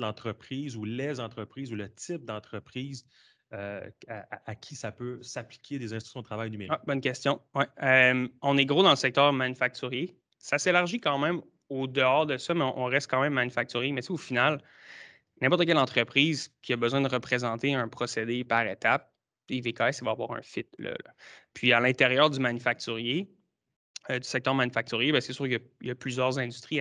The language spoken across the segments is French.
l'entreprise ou les entreprises ou le type d'entreprise euh, à, qui ça peut s'appliquer des instructions de travail numériques? Ah, bonne question. on est gros dans le secteur manufacturier. Ça s'élargit quand même au dehors de ça, mais on, reste quand même manufacturier. Mais au final, n'importe quelle entreprise qui a besoin de représenter un procédé par étape, VKS, va avoir un fit. Puis à l'intérieur du manufacturier, euh, du secteur manufacturier, c'est sûr qu'il y, a plusieurs industries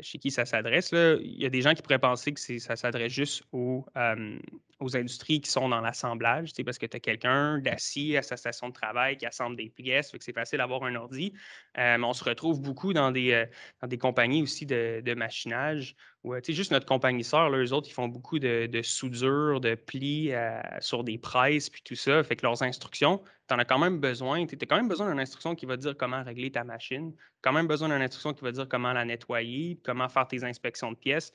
chez qui ça s'adresse. Il y a des gens qui pourraient penser que ça s'adresse juste aux, aux, industries qui sont dans l'assemblage, parce que tu as quelqu'un d'assis à sa station de travail qui assemble des pièces, fait que c'est facile d'avoir un ordi. Euh, mais on se retrouve beaucoup dans des, euh, dans des compagnies aussi de, de machinage Ouais, juste notre compagnie sœur, eux autres, ils font beaucoup de, soudure, de plis euh, sur des presses, puis tout ça. Fait que leurs instructions, tu en as quand même besoin. Tu as quand même besoin d'une instruction qui va dire comment régler ta machine, quand même besoin d'une instruction qui va dire comment la nettoyer, comment faire tes inspections de pièces.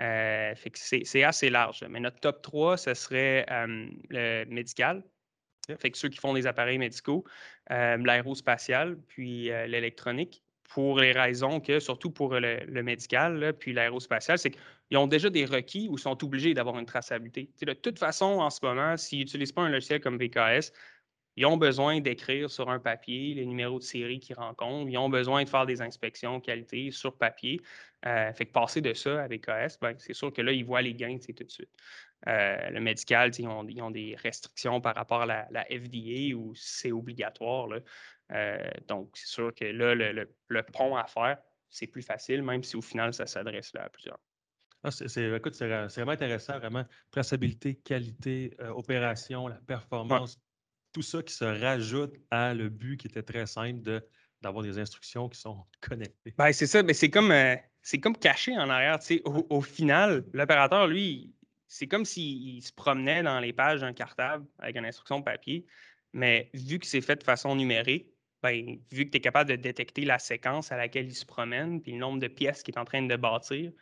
Euh, fait que c'est assez large. Mais notre top 3, ce serait le médical. Fait que ceux qui font des appareils médicaux, l'aérospatial, puis l'électronique pour les raisons que, surtout pour le, médical, puis l'aérospatial, c'est qu'ils ont déjà des requis ou sont obligés d'avoir une traçabilité. de toute façon, en ce moment, s'ils n'utilisent pas un logiciel comme VKS, ils ont besoin d'écrire sur un papier les numéros de série qu'ils rencontrent. Ils ont besoin de faire des inspections qualité sur papier. Euh, fait que passer de ça à VKS, ben, c'est sûr que là, ils voient les gains tout de suite. Euh, le médical, ils ont, ils ont, des restrictions par rapport à la, la FDA où c'est obligatoire. Là. Euh, donc, c'est sûr que là, le, pont à faire, c'est plus facile, même si au final, ça s'adresse à plusieurs. Ah, c'est, écoute, c'est, vraiment intéressant, vraiment. Traçabilité, qualité, euh, opération, la performance, tout ça qui se rajoute à le but qui était très simple de, d'avoir des instructions qui sont connectées. Ben, c'est ça, mais c'est comme, euh, c'est comme caché en arrière. Au, au final, l'opérateur, lui, c'est comme s'il se promenait dans les pages d'un cartable avec une instruction papier, mais vu que c'est fait de façon numérique, ben, vu que tu es capable de détecter la séquence à laquelle il se promène, puis le nombre de pièces qu'il est en train de bâtir,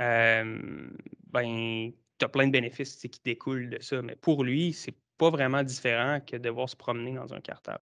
euh, ben, tu as plein de bénéfices qui découlent de ça. Mais pour lui, c'est pas vraiment différent que devoir se promener dans un cartable.